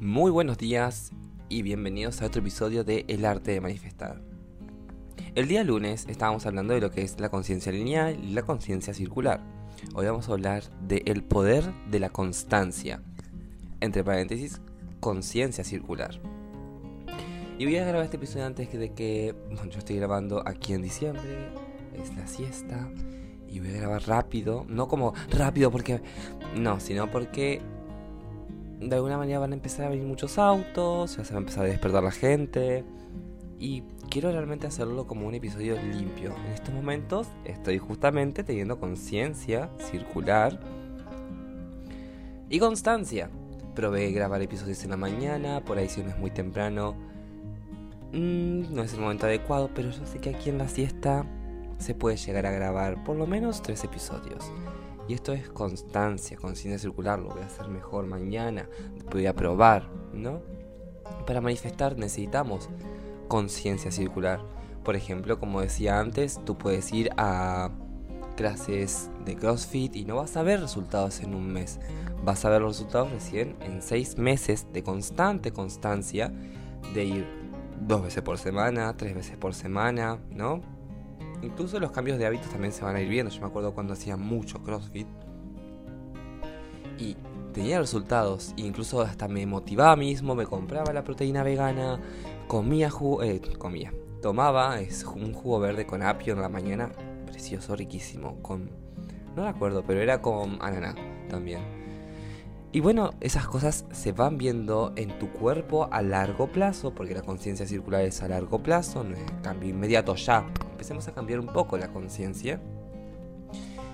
Muy buenos días y bienvenidos a otro episodio de El arte de manifestar. El día lunes estábamos hablando de lo que es la conciencia lineal y la conciencia circular. Hoy vamos a hablar de el poder de la constancia. Entre paréntesis, conciencia circular. Y voy a grabar este episodio antes de que bueno, yo estoy grabando aquí en diciembre, es la siesta, y voy a grabar rápido, no como rápido porque no, sino porque de alguna manera van a empezar a venir muchos autos, ya se va a empezar a despertar la gente. Y quiero realmente hacerlo como un episodio limpio. En estos momentos estoy justamente teniendo conciencia circular y constancia. Probé grabar episodios en la mañana, por ahí si no es muy temprano. Mm, no es el momento adecuado, pero yo sé que aquí en la siesta se puede llegar a grabar por lo menos tres episodios. Y esto es constancia, conciencia circular, lo voy a hacer mejor mañana, voy a probar, ¿no? Para manifestar necesitamos conciencia circular. Por ejemplo, como decía antes, tú puedes ir a clases de CrossFit y no vas a ver resultados en un mes. Vas a ver los resultados recién en seis meses de constante constancia, de ir dos veces por semana, tres veces por semana, ¿no? Incluso los cambios de hábitos también se van a ir viendo. Yo me acuerdo cuando hacía mucho CrossFit. Y tenía resultados. Incluso hasta me motivaba mismo. Me compraba la proteína vegana. Comía jugo. Eh, comía. Tomaba un jugo verde con apio en la mañana. Precioso, riquísimo. Con. No me acuerdo, pero era con ananá también. Y bueno, esas cosas se van viendo en tu cuerpo a largo plazo, porque la conciencia circular es a largo plazo, no es cambio inmediato ya empecemos a cambiar un poco la conciencia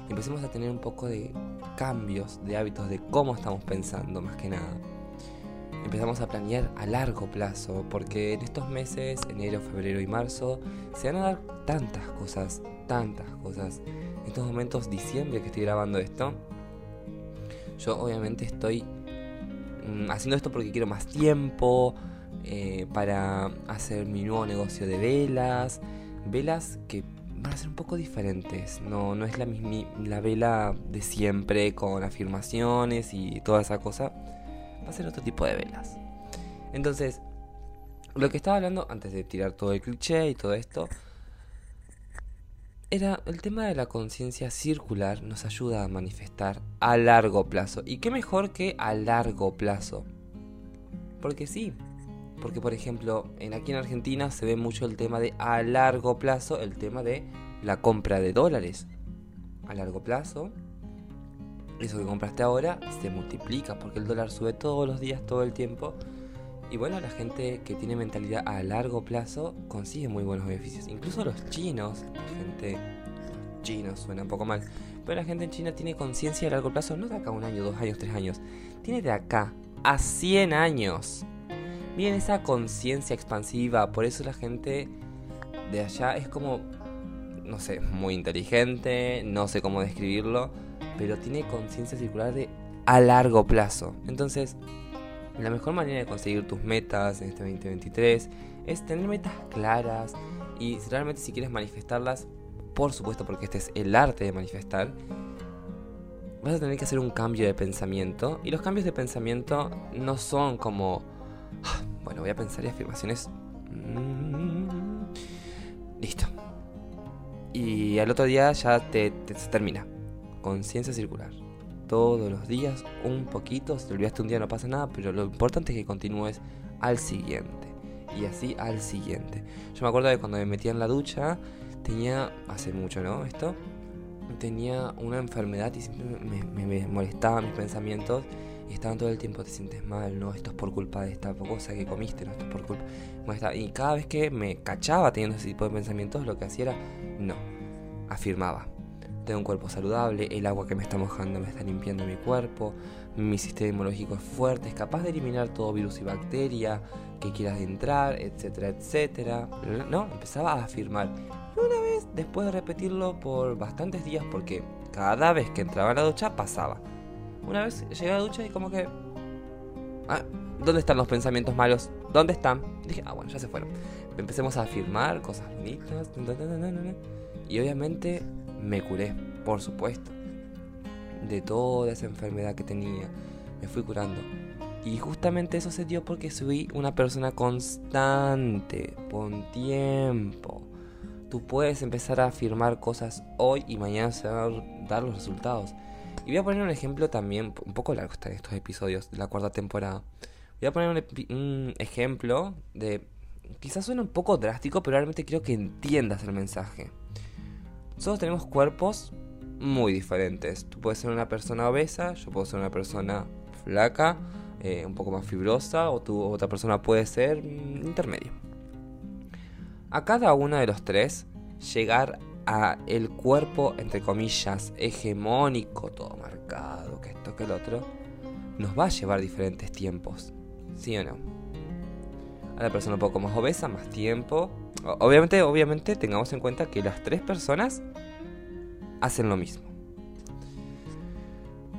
empecemos a tener un poco de cambios de hábitos de cómo estamos pensando más que nada. Empezamos a planear a largo plazo, porque en estos meses, enero, febrero y marzo, se van a dar tantas cosas, tantas cosas. En estos momentos, diciembre que estoy grabando esto, yo obviamente estoy mm, haciendo esto porque quiero más tiempo eh, para hacer mi nuevo negocio de velas, velas que van a ser un poco diferentes. No, no es la, misma, la vela de siempre con afirmaciones y toda esa cosa. Va a ser otro tipo de velas. Entonces, lo que estaba hablando antes de tirar todo el cliché y todo esto, era el tema de la conciencia circular nos ayuda a manifestar a largo plazo. ¿Y qué mejor que a largo plazo? Porque sí, porque, por ejemplo, en aquí en Argentina se ve mucho el tema de a largo plazo, el tema de la compra de dólares. A largo plazo, eso que compraste ahora se multiplica porque el dólar sube todos los días, todo el tiempo. Y bueno, la gente que tiene mentalidad a largo plazo consigue muy buenos beneficios. Incluso los chinos, gente chinos suena un poco mal, pero la gente en China tiene conciencia a largo plazo, no de acá un año, dos años, tres años, tiene de acá a 100 años. Miren esa conciencia expansiva, por eso la gente de allá es como, no sé, muy inteligente, no sé cómo describirlo, pero tiene conciencia circular de a largo plazo. Entonces, la mejor manera de conseguir tus metas en este 2023 es tener metas claras y realmente si quieres manifestarlas, por supuesto porque este es el arte de manifestar, vas a tener que hacer un cambio de pensamiento y los cambios de pensamiento no son como bueno, voy a pensar en afirmaciones. Mm, listo. Y al otro día ya te, se termina. Conciencia circular. Todos los días un poquito. Si te olvidaste un día no pasa nada, pero lo importante es que continúes al siguiente. Y así al siguiente. Yo me acuerdo de cuando me metía en la ducha, tenía, hace mucho, ¿no? Esto, tenía una enfermedad y siempre me, me, me molestaba mis pensamientos y estaban todo el tiempo, te sientes mal, no, esto es por culpa de esta cosa que comiste, no, esto es por culpa. Y cada vez que me cachaba teniendo ese tipo de pensamientos, lo que hacía era, no, afirmaba. Tengo un cuerpo saludable, el agua que me está mojando me está limpiando mi cuerpo, mi sistema inmunológico es fuerte, es capaz de eliminar todo virus y bacteria que quieras entrar, etcétera, etcétera. No, empezaba a afirmar. Y una vez, después de repetirlo por bastantes días, porque cada vez que entraba en la ducha pasaba una vez llegué a la ducha y como que... Ah, ¿Dónde están los pensamientos malos? ¿Dónde están? dije, ah, bueno, ya se fueron. Empecemos a afirmar cosas bonitas. Y obviamente me curé, por supuesto. De toda esa enfermedad que tenía. Me fui curando. Y justamente eso se dio porque soy una persona constante, con tiempo. Tú puedes empezar a afirmar cosas hoy y mañana se van a dar los resultados. Y voy a poner un ejemplo también, un poco largo están estos episodios de la cuarta temporada. Voy a poner un, ejemplo de... Quizás suena un poco drástico, pero realmente quiero que entiendas el mensaje. Todos tenemos cuerpos muy diferentes. Tú puedes ser una persona obesa, yo puedo ser una persona flaca, eh, un poco más fibrosa, o tu otra persona puede ser mm, intermedio. A cada uno de los tres, llegar a el cuerpo, entre comillas, hegemónico, todo marcado, que esto, que el otro, nos va a llevar diferentes tiempos. ¿Sí o no? A la persona un poco más obesa, más tiempo. Obviamente, obviamente, tengamos en cuenta que las tres personas hacen lo mismo.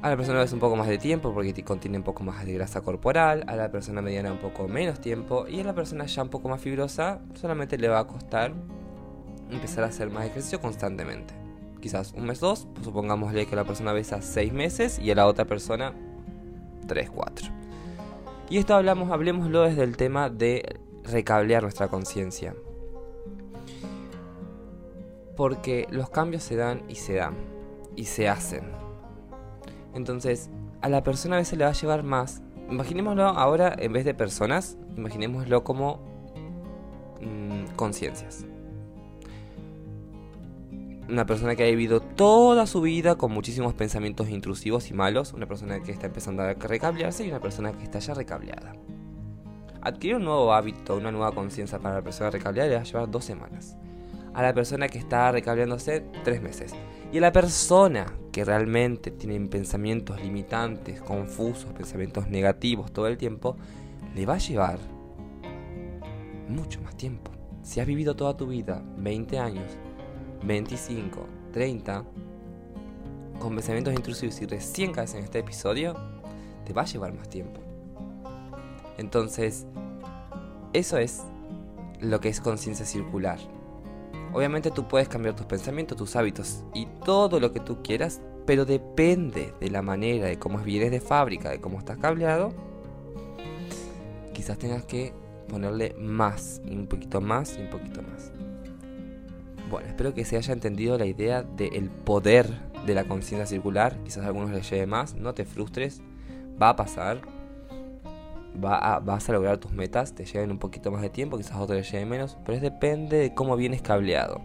A la persona es un poco más de tiempo porque contiene un poco más de grasa corporal, a la persona mediana un poco menos tiempo y a la persona ya un poco más fibrosa solamente le va a costar empezar a hacer más ejercicio constantemente. Quizás un mes, dos, pues supongámosle que la persona besa seis meses y a la otra persona tres, cuatro. Y esto hablamos, hablemoslo desde el tema de recablear nuestra conciencia. Porque los cambios se dan y se dan. Y se hacen. Entonces, a la persona a veces le va a llevar más. Imaginémoslo ahora, en vez de personas, imaginémoslo como mm, conciencias. Una persona que ha vivido toda su vida con muchísimos pensamientos intrusivos y malos. Una persona que está empezando a recablearse y una persona que está ya recableada. Adquirir un nuevo hábito, una nueva conciencia para la persona recableada le va a llevar dos semanas a la persona que está recableándose tres meses. Y a la persona que realmente tiene pensamientos limitantes, confusos, pensamientos negativos todo el tiempo, le va a llevar mucho más tiempo. Si has vivido toda tu vida, 20 años, 25, 30, con pensamientos intrusivos y recién caes en este episodio, te va a llevar más tiempo. Entonces, eso es lo que es conciencia circular. Obviamente tú puedes cambiar tus pensamientos, tus hábitos y todo lo que tú quieras, pero depende de la manera, de cómo vienes de fábrica, de cómo estás cableado. Quizás tengas que ponerle más, un poquito más y un poquito más. Bueno, espero que se haya entendido la idea del poder de la conciencia circular. Quizás a algunos les lleve más, no te frustres, va a pasar vas a lograr tus metas, te lleven un poquito más de tiempo, quizás a otros les lleven menos, pero es depende de cómo vienes cableado.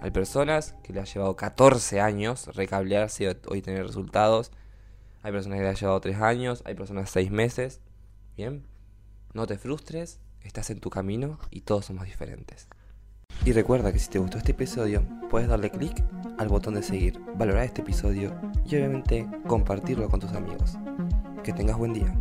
Hay personas que le ha llevado 14 años recablearse y tener resultados. Hay personas que le ha llevado 3 años, hay personas 6 meses. Bien, no te frustres, estás en tu camino y todos somos diferentes. Y recuerda que si te gustó este episodio, puedes darle clic al botón de seguir, valorar este episodio y obviamente compartirlo con tus amigos. Que tengas buen día.